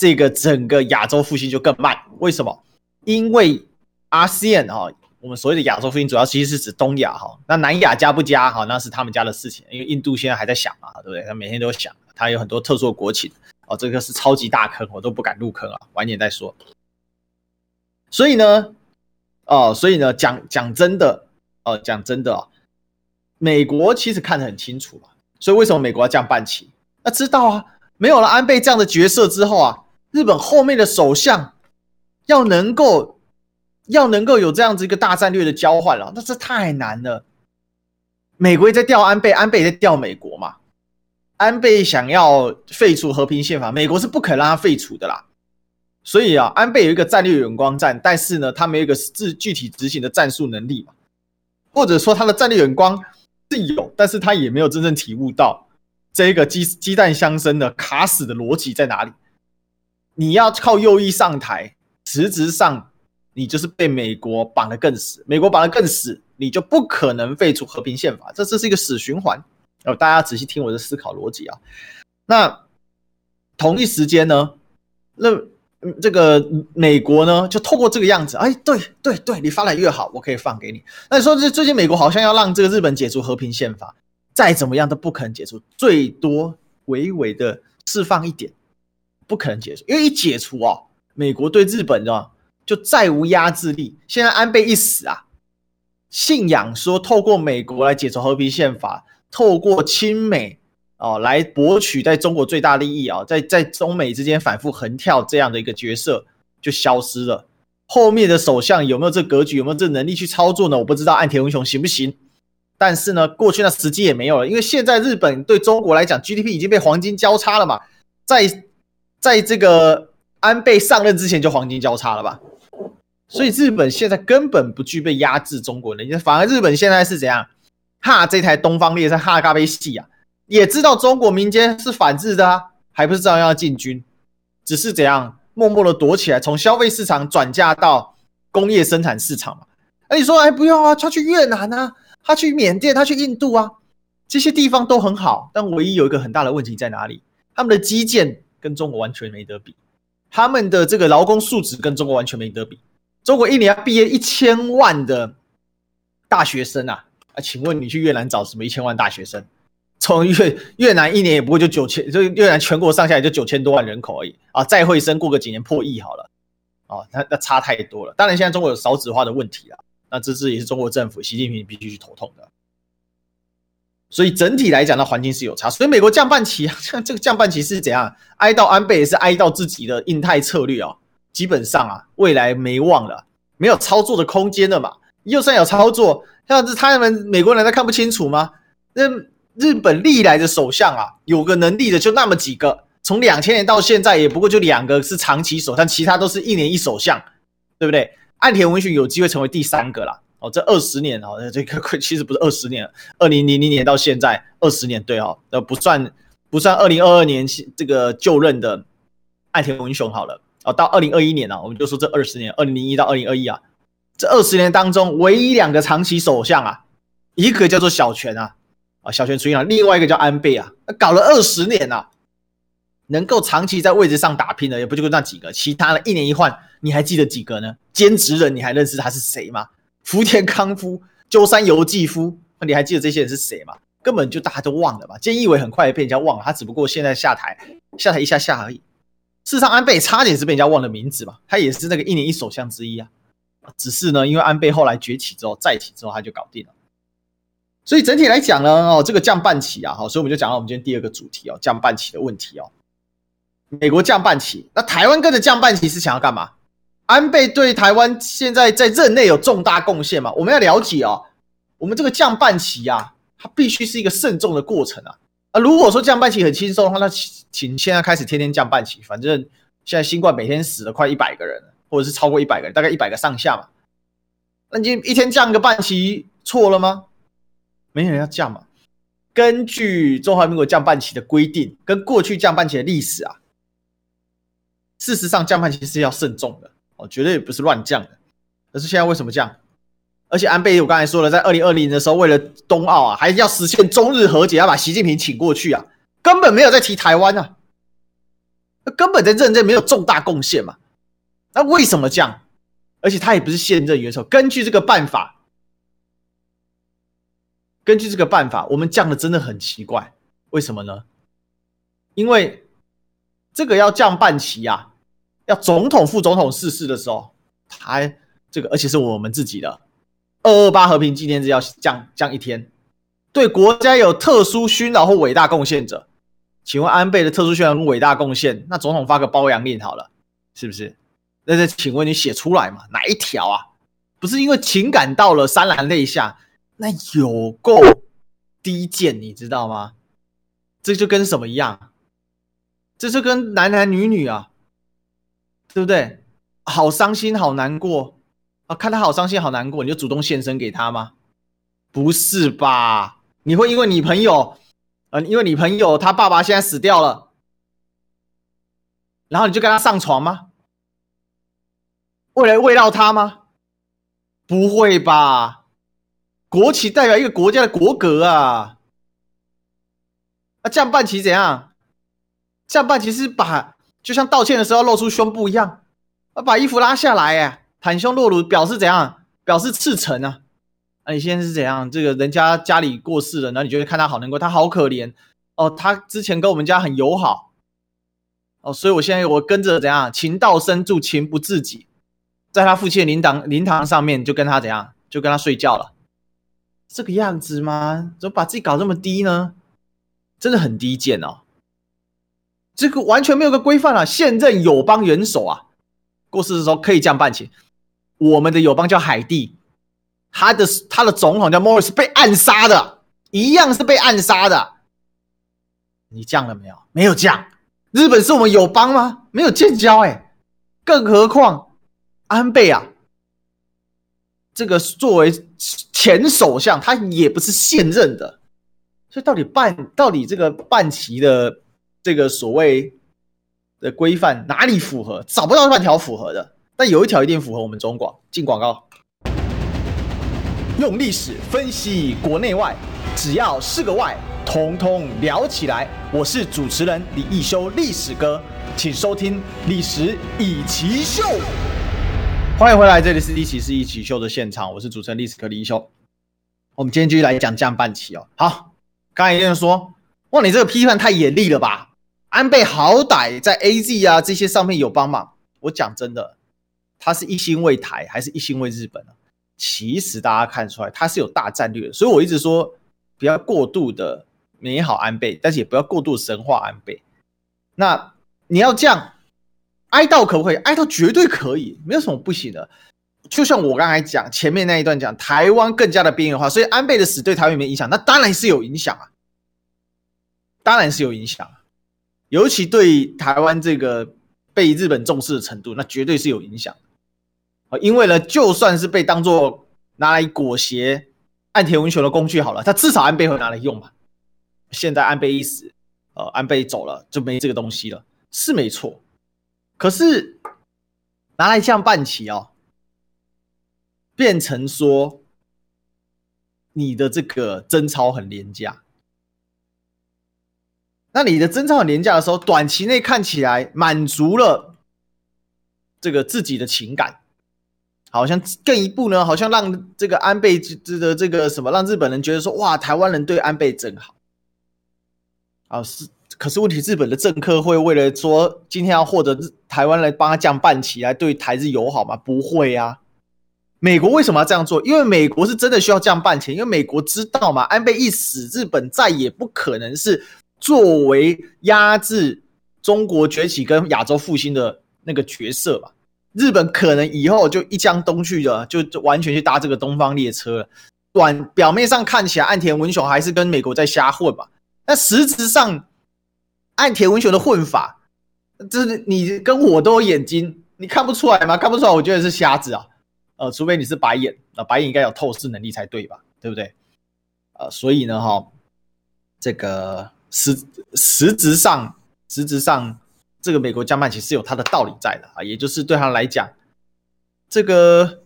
这个整个亚洲复兴就更慢，为什么？因为 ASEAN 哈，我们所谓的亚洲复兴主要其实是指东亚哈，那南亚加不加哈，那是他们家的事情。因为印度现在还在想嘛，对不对？他每天都想，他有很多特殊的国情哦，这个是超级大坑，我都不敢入坑啊，晚点再说。所以呢，哦，所以呢，讲讲真的，哦，讲真的，美国其实看得很清楚嘛，所以为什么美国要这样办起？那知道啊，没有了安倍这样的角色之后啊。日本后面的首相要能够要能够有这样子一个大战略的交换了，那这太难了。美国也在调安倍，安倍也在调美国嘛？安倍想要废除和平宪法，美国是不肯让他废除的啦。所以啊，安倍有一个战略眼光战，但是呢，他没有一个具具体执行的战术能力嘛，或者说他的战略眼光是有，但是他也没有真正体悟到这一个鸡鸡蛋相生的卡死的逻辑在哪里。你要靠右翼上台，实质上你就是被美国绑得更死，美国绑得更死，你就不可能废除和平宪法，这这是一个死循环。哦，大家仔细听我的思考逻辑啊。那同一时间呢，那这个美国呢，就透过这个样子，哎，对对对，你发展越好，我可以放给你。那你说这最近美国好像要让这个日本解除和平宪法，再怎么样都不可能解除，最多微微的释放一点，不可能解除，因为一解除啊，美国对日本啊就再无压制力。现在安倍一死啊，信仰说透过美国来解除和平宪法。透过亲美哦来博取在中国最大利益啊，在在中美之间反复横跳这样的一个角色就消失了。后面的首相有没有这格局，有没有这能力去操作呢？我不知道岸田文雄行不行。但是呢，过去那时机也没有了，因为现在日本对中国来讲，GDP 已经被黄金交叉了嘛。在在这个安倍上任之前就黄金交叉了吧，所以日本现在根本不具备压制中国的能力，反而日本现在是怎样？哈，这台东方列车哈嘎贝戏啊，也知道中国民间是反日的啊，还不是照样要进军，只是怎样默默的躲起来，从消费市场转嫁到工业生产市场嘛。那你说，哎，不用啊，他去越南啊，他去缅甸，他去印度啊，这些地方都很好，但唯一有一个很大的问题在哪里？他们的基建跟中国完全没得比，他们的这个劳工素质跟中国完全没得比。中国一年要毕业一千万的大学生啊。啊，请问你去越南找什么一千万大学生？从越越南一年也不过就九千，就越南全国上下也就九千多万人口而已啊！再会生过个几年破亿好了，哦，那那差太多了。当然现在中国有少子化的问题啊，那这是也是中国政府习近平必须去头痛的。所以整体来讲，那环境是有差。所以美国降半旗，像这个降半旗是怎样？哀悼安倍也是哀悼自己的印太策略啊，基本上啊，未来没望了，没有操作的空间了嘛。就算有操作，像是他们美国人都看不清楚吗？那日本历来的首相啊，有个能力的就那么几个，从两千年到现在也不过就两个是长期首相，其他都是一年一首相，对不对？岸田文雄有机会成为第三个啦。哦，这二十年哦，这个 <laughs> 其实不是二十年，二零零零年到现在二十年，对哦，呃不算不算二零二二年这个就任的爱田文雄好了哦，到二零二一年啊，我们就说这二十年，二零零一到二零二一啊。这二十年当中，唯一两个长期首相啊，一个叫做小泉啊，啊小泉纯一郎，另外一个叫安倍啊，搞了二十年啊，能够长期在位置上打拼的，也不就那几个，其他的一年一换，你还记得几个呢？兼职人你还认识他是谁吗？福田康夫、鸠山由纪夫，你还记得这些人是谁吗？根本就大家都忘了嘛。菅义伟很快也被人家忘了，他只不过现在下台，下台一下下而已。事实上，安倍差点是被人家忘了名字嘛，他也是那个一年一首相之一啊。只是呢，因为安倍后来崛起之后，再起之后他就搞定了。所以整体来讲呢，哦，这个降半旗啊，好，所以我们就讲到我们今天第二个主题哦，降半旗的问题哦。美国降半旗，那台湾跟着降半旗是想要干嘛？安倍对台湾现在在任内有重大贡献嘛？我们要了解哦，我们这个降半旗啊，它必须是一个慎重的过程啊。啊，如果说降半旗很轻松的话，那请请现在开始天天降半旗，反正现在新冠每天死了快一百个人。或者是超过一百个人，大概一百个上下嘛。那你一天降个半旗错了吗？没人要降嘛。根据中华民国降半旗的规定，跟过去降半旗的历史啊，事实上降半旗是要慎重的哦，绝对不是乱降的。可是现在为什么降？而且安倍我刚才说了，在二零二零的时候，为了冬奥啊，还要实现中日和解，要把习近平请过去啊，根本没有在提台湾啊，根本在任内没有重大贡献嘛。那为什么降？而且他也不是现任元首。根据这个办法，根据这个办法，我们降的真的很奇怪。为什么呢？因为这个要降半旗啊，要总统、副总统逝世的时候，还这个，而且是我们自己的二二八和平纪念日要降降一天。对国家有特殊勋劳或伟大贡献者，请问安倍的特殊勋劳跟伟大贡献，那总统发个褒扬令好了，是不是？那再请问你写出来嘛？哪一条啊？不是因为情感到了潸然泪下，那有够低贱，你知道吗？这就跟什么一样？这就跟男男女女啊，对不对？好伤心，好难过啊！看他好伤心，好难过，你就主动献身给他吗？不是吧？你会因为你朋友，呃，因为你朋友他爸爸现在死掉了，然后你就跟他上床吗？为了慰劳他吗？不会吧？国旗代表一个国家的国格啊！那降半旗怎样？降半旗是把，就像道歉的时候露出胸部一样，啊，把衣服拉下来，哎，袒胸露乳，表示怎样？表示赤诚啊！啊你现在是怎样？这个人家家里过世了，然后你觉得看他好难过，他好可怜哦。他之前跟我们家很友好哦，所以我现在我跟着怎样？情到深处情不自己。在他父亲的灵堂灵堂上面，就跟他怎样，就跟他睡觉了，这个样子吗？怎么把自己搞这么低呢？真的很低贱哦！这个完全没有个规范啊！现任友邦元首啊，过世的时候可以降半旗。我们的友邦叫海地，他的他的总统叫莫里斯，被暗杀的，一样是被暗杀的。你降了没有？没有降。日本是我们友邦吗？没有建交哎，更何况。安倍啊，这个作为前首相，他也不是现任的，所以到底半到底这个半旗的这个所谓的规范哪里符合？找不到半条符合的，但有一条一定符合我们中广。进广告，用历史分析国内外，只要是个“外”，统统聊起来。我是主持人李易修，历史哥，请收听《历史易起秀》。欢迎回来，这里是历史是一起秀的现场，我是主持人历史哥李易修。我们今天继续来讲降半旗哦。好，刚才有人说，哇，你这个批判太严厉了吧？安倍好歹在 AZ 啊这些上面有帮忙。我讲真的，他是一心为台，还是一心为日本呢？其实大家看出来，他是有大战略。所以我一直说，不要过度的美好安倍，但是也不要过度神化安倍。那你要这样。哀悼可不可以？哀悼绝对可以，没有什么不行的。就像我刚才讲前面那一段讲，台湾更加的边缘化，所以安倍的死对台湾有没有影响？那当然是有影响啊，当然是有影响。尤其对台湾这个被日本重视的程度，那绝对是有影响。啊，因为呢，就算是被当做拿来裹挟岸田文雄的工具好了，他至少安倍会拿来用嘛。现在安倍一死，呃，安倍走了，就没这个东西了，是没错。可是拿来降半旗哦，变成说你的这个贞操很廉价。那你的贞操很廉价的时候，短期内看起来满足了这个自己的情感，好像更一步呢，好像让这个安倍的这个什么，让日本人觉得说，哇，台湾人对安倍真好啊，是。可是问题，日本的政客会为了说今天要获得台湾来帮他降半旗来对台日友好吗？不会啊！美国为什么要这样做？因为美国是真的需要降半旗，因为美国知道嘛，安倍一死，日本再也不可能是作为压制中国崛起跟亚洲复兴的那个角色吧。日本可能以后就一江东去了，就就完全去搭这个东方列车了。短表面上看起来，岸田文雄还是跟美国在瞎混吧，但实质上。岸田文雄的混法，这是你跟我都有眼睛，你看不出来吗？看不出来，我觉得是瞎子啊。呃，除非你是白眼，那白眼应该有透视能力才对吧？对不对？呃，所以呢，哈，这个实实质上，实质上，这个美国降半旗是有它的道理在的啊，也就是对他来讲，这个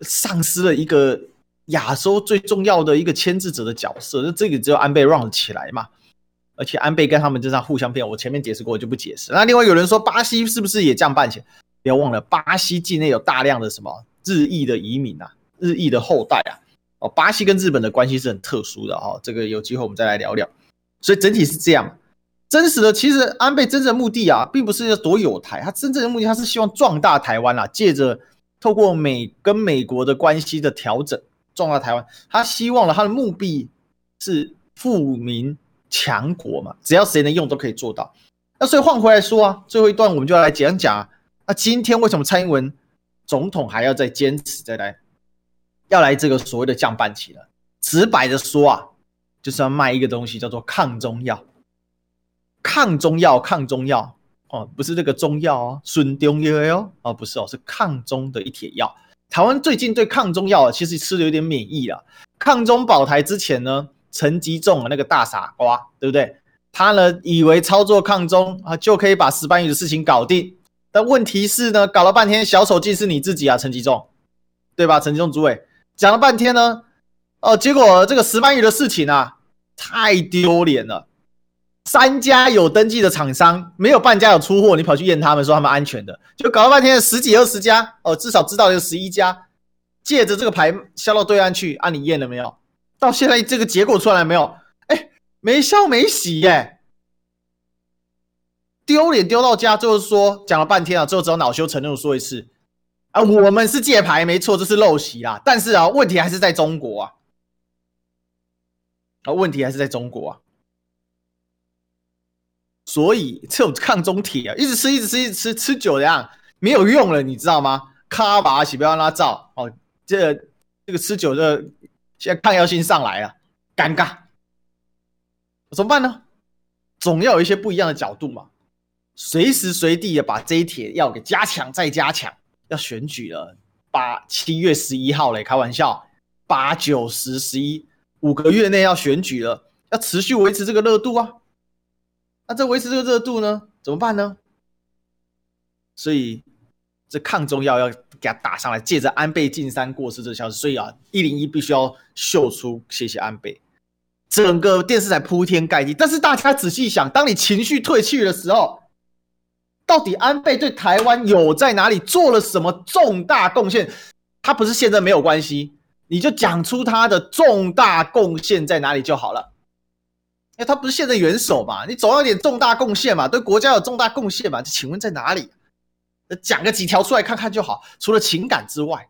丧失了一个亚洲最重要的一个牵制者的角色，那这个只有安倍 run 起来嘛。而且安倍跟他们这样互相骗，我前面解释过，我就不解释。那另外有人说巴西是不是也降半旗？不要忘了，巴西境内有大量的什么日裔的移民啊，日裔的后代啊。哦，巴西跟日本的关系是很特殊的哈、哦，这个有机会我们再来聊聊。所以整体是这样，真实的其实安倍真正的目的啊，并不是要夺有台，他真正的目的他是希望壮大台湾啊，借着透过美跟美国的关系的调整，壮大台湾。他希望了他的目的是富民。强国嘛，只要谁能用都可以做到。那所以换回来说啊，最后一段我们就要来讲讲啊，那今天为什么蔡英文总统还要再坚持再来，要来这个所谓的降半旗呢？直白的说啊，就是要卖一个东西叫做抗中药。抗中药，抗中药，哦，不是这个中药哦，孙中药哦，哦不是哦，是抗中的一帖药。台湾最近对抗中药其实吃的有点免疫了。抗中保台之前呢，陈吉仲啊那个大傻瓜，对不对？他呢以为操作抗中啊就可以把石斑鱼的事情搞定，但问题是呢，搞了半天小丑竟是你自己啊，陈吉仲，对吧？陈吉仲主委讲了半天呢，哦，结果这个石斑鱼的事情啊，太丢脸了。三家有登记的厂商，没有半家有出货，你跑去验他们说他们安全的，就搞了半天十几二十家哦，至少知道有十一家借着这个牌销到对岸去，啊，你验了没有？到现在这个结果出来没有？哎，没消没息耶，丢脸丢到家，最后说讲了半天啊，最后只有恼羞成怒说一次啊，我们是借牌没错，这是陋习啦，但是啊，问题还是在中国啊，啊，问题还是在中国啊。所以这种抗中铁啊，一直吃，一直吃，一直吃，吃久了呀没有用了，你知道吗？咔把起，不要让它照哦。这这个吃久了，现在抗药性上来了，尴尬，怎么办呢？总要有一些不一样的角度嘛。随时随地的把这一帖药给加强，再加强。要选举了，八七月十一号嘞，开玩笑，八九十十一五个月内要选举了，要持续维持这个热度啊。那这维持这个热度呢？怎么办呢？所以这抗中药要给他打上来，借着安倍晋三过世这个消息，所以啊，一零一必须要秀出谢谢安倍，整个电视台铺天盖地。但是大家仔细想，当你情绪退去的时候，到底安倍对台湾有在哪里做了什么重大贡献？他不是现在没有关系，你就讲出他的重大贡献在哪里就好了。因为他不是现任元首嘛，你总要有点重大贡献嘛，对国家有重大贡献嘛？就请问在哪里？讲个几条出来看看就好。除了情感之外，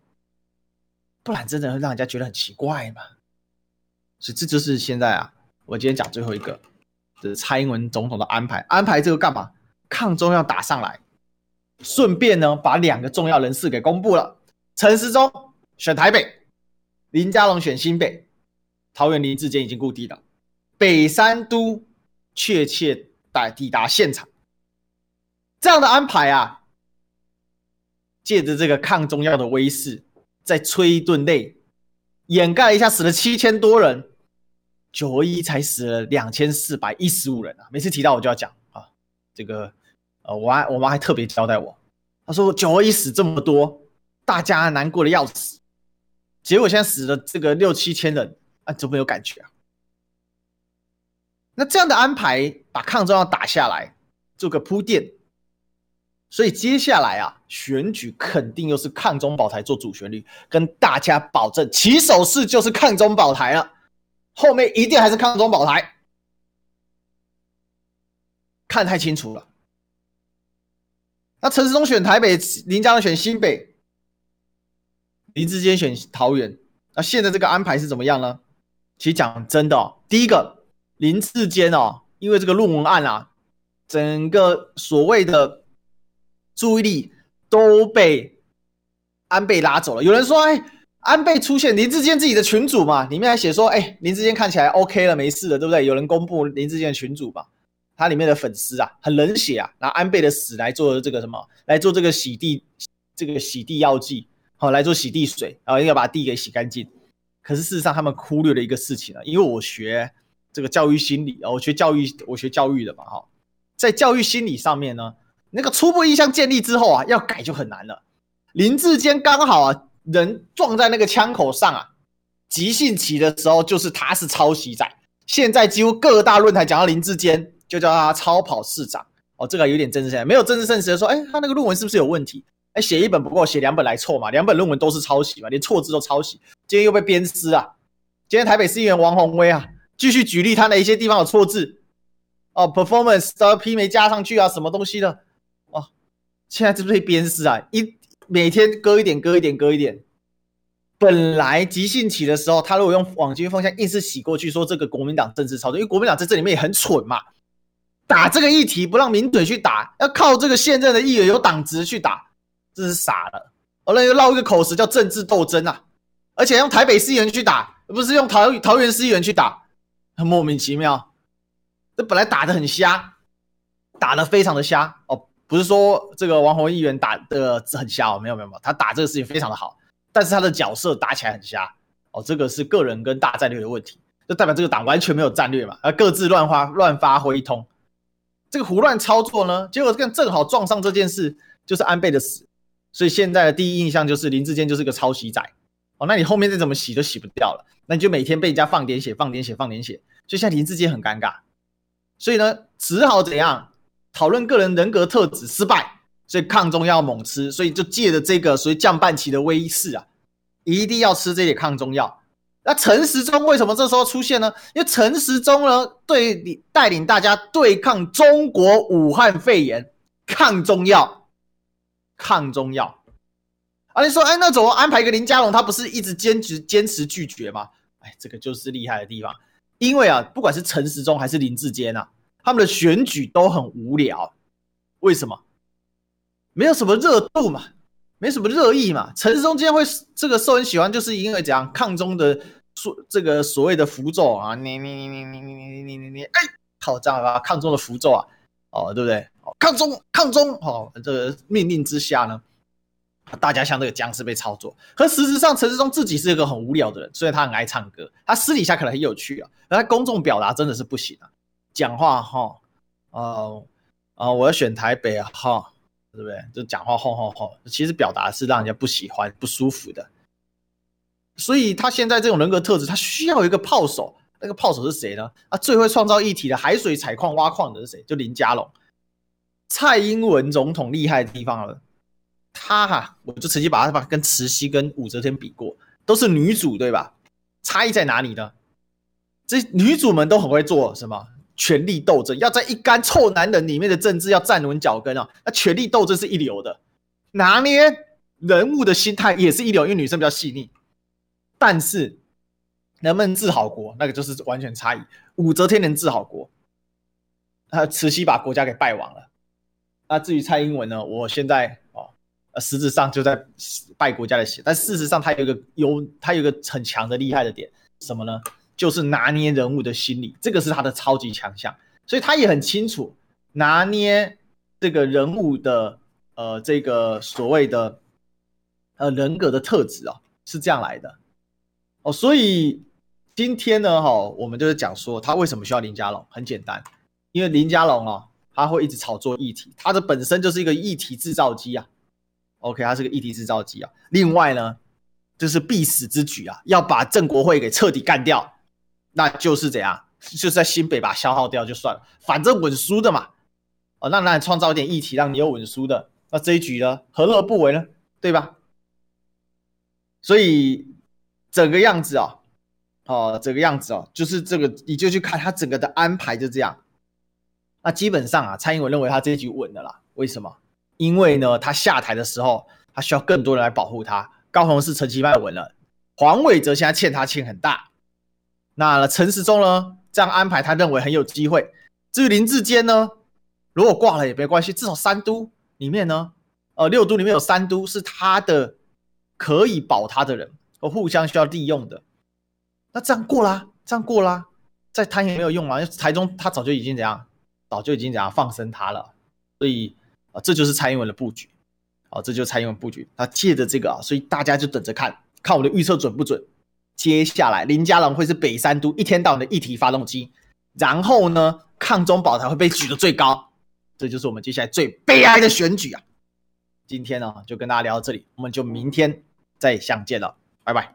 不然真的会让人家觉得很奇怪嘛。所以这就是现在啊，我今天讲最后一个，就是蔡英文总统的安排。安排这个干嘛？抗中药打上来，顺便呢把两个重要人士给公布了：陈时中选台北，林佳龙选新北，桃园林志坚已经固定了。北三都确切抵抵达现场，这样的安排啊，借着这个抗中药的威势，再催一顿泪，掩盖一下死了七千多人，九二一才死了两千四百一十五人啊！每次提到我就要讲啊，这个呃，我妈我妈还特别交代我，她说九二一死这么多，大家难过的要死，结果现在死了这个六七千人啊，怎么有感觉啊？那这样的安排，把抗中药打下来，做个铺垫，所以接下来啊，选举肯定又是抗中保台做主旋律，跟大家保证，起手式就是抗中保台了，后面一定还是抗中保台，看太清楚了。那陈时中选台北，林佳龙选新北，林志坚选桃园，那现在这个安排是怎么样呢？其实讲真的哦，第一个。林志坚哦，因为这个论文案啊，整个所谓的注意力都被安倍拉走了。有人说，哎，安倍出现林志坚自己的群主嘛，里面还写说，哎，林志坚看起来 OK 了，没事了，对不对？有人公布林志坚的群主吧，他里面的粉丝啊，很冷血啊，拿安倍的死来做这个什么，来做这个洗地，这个洗地药剂，好，来做洗地水，然后要把地给洗干净。可是事实上，他们忽略了一个事情啊，因为我学。这个教育心理啊，我学教育，我学教育的嘛，哈，在教育心理上面呢，那个初步印象建立之后啊，要改就很难了。林志坚刚好啊，人撞在那个枪口上啊，急性期的时候就是他是抄袭仔，现在几乎各大论坛讲到林志坚，就叫他超跑市长哦，这个有点政治现实，没有政治现实的说，哎，他那个论文是不是有问题？哎，写一本不够，写两本来凑嘛，两本论文都是抄袭嘛，连错字都抄袭，今天又被鞭尸啊，今天台北市议员王宏威啊。继续举例，他哪一些地方有错字？哦，performance 的 P 没加上去啊，什么东西的？哦，现在是不是鞭尸啊？一每天割一点，割一点，割一点。本来急性期的时候，他如果用网军方向硬是洗过去，说这个国民党政治操作，因为国民党在这里面也很蠢嘛，打这个议题不让民队去打，要靠这个现任的议员有党职去打，这是傻了。完了又绕一个口实叫政治斗争啊，而且用台北市议员去打，而不是用桃桃园市议员去打。很莫名其妙，这本来打得很瞎，打得非常的瞎。哦，不是说这个王鸿议员打的很瞎哦，没有没有没有，他打这个事情非常的好，但是他的角色打起来很瞎。哦，这个是个人跟大战略的问题，就代表这个党完全没有战略嘛，而各自乱发乱发挥一通，这个胡乱操作呢，结果这个正好撞上这件事，就是安倍的死，所以现在的第一印象就是林志坚就是个抄袭仔哦，那你后面再怎么洗都洗不掉了，那你就每天被人家放点血放点血放点血，就像林志坚很尴尬，所以呢，只好怎样？讨论个人人格特质失败，所以抗中药猛吃，所以就借着这个所谓降半旗的威势啊，一定要吃这些抗中药。那陈时中为什么这时候出现呢？因为陈时中呢，对你带领大家对抗中国武汉肺炎，抗中药，抗中药。啊，你说，哎，那怎么安排一个林佳龙？他不是一直坚持坚持拒绝吗？哎，这个就是厉害的地方，因为啊，不管是陈时中还是林志坚啊。他们的选举都很无聊，为什么？没有什么热度嘛，没什么热议嘛。陈时中今天会这个受人喜欢，就是因为怎样抗中的所这个所谓的符咒啊，你你你你你你你你你，哎，好这样啊，抗中的符咒啊，哦，对不对？抗中抗中，哦，这个命令之下呢，大家像这个僵尸被操作。可事实上，陈世忠自己是一个很无聊的人，虽然他很爱唱歌，他私底下可能很有趣啊，但他公众表达真的是不行啊。讲话哈，呃呃，我要选台北啊哈，对不对？就讲话吼吼吼，其实表达是让人家不喜欢、不舒服的。所以他现在这种人格特质，他需要一个炮手。那个炮手是谁呢？啊，最会创造议题的海水采矿挖矿的是谁？就林佳龙。蔡英文总统厉害的地方了，他哈，我就直接把他把跟慈禧跟武则天比过，都是女主对吧？差异在哪里呢？这女主们都很会做什么？权力斗争要在一干臭男人里面的政治要站稳脚跟啊！那权力斗争是一流的，拿捏人物的心态也是一流，因为女生比较细腻。但是能不能治好国，那个就是完全差异。武则天能治好国，她，慈禧把国家给败亡了。那至于蔡英文呢？我现在哦，呃实质上就在败国家的血，但事实上他有一个有他有一个很强的厉害的点，什么呢？就是拿捏人物的心理，这个是他的超级强项，所以他也很清楚拿捏这个人物的呃这个所谓的呃人格的特质哦，是这样来的哦。所以今天呢，哈，我们就是讲说他为什么需要林佳龙，很简单，因为林佳龙哦，他会一直炒作议题，他的本身就是一个议题制造机啊。OK，他是个议题制造机啊。另外呢，就是必死之举啊，要把郑国会给彻底干掉。那就是怎样，就是在新北把消耗掉就算了，反正稳输的嘛。哦，那那创造点议题，让你有稳输的，那这一局呢，何乐而不为呢？对吧？所以整个样子啊，哦，整个样子哦，就是这个，你就去看他整个的安排就这样。那基本上啊，蔡英文认为他这一局稳了啦。为什么？因为呢，他下台的时候，他需要更多人来保护他。高雄是陈其迈稳了，黄伟哲现在欠他欠很大。那陈时中呢？这样安排，他认为很有机会。至于林志坚呢？如果挂了也没关系，至少三都里面呢，呃，六都里面有三都是他的，可以保他的人，和互相需要利用的。那这样过啦，这样过啦，再贪也没有用啊。因为台中他早就已经怎样，早就已经怎样放生他了。所以啊、这就是蔡英文的布局。啊、这就是蔡英文布局。他借着这个啊，所以大家就等着看看我的预测准不准。接下来，林佳龙会是北三都一天到晚的议题发动机，然后呢，抗中保台会被举得最高，这就是我们接下来最悲哀的选举啊！今天呢，就跟大家聊到这里，我们就明天再相见了，拜拜。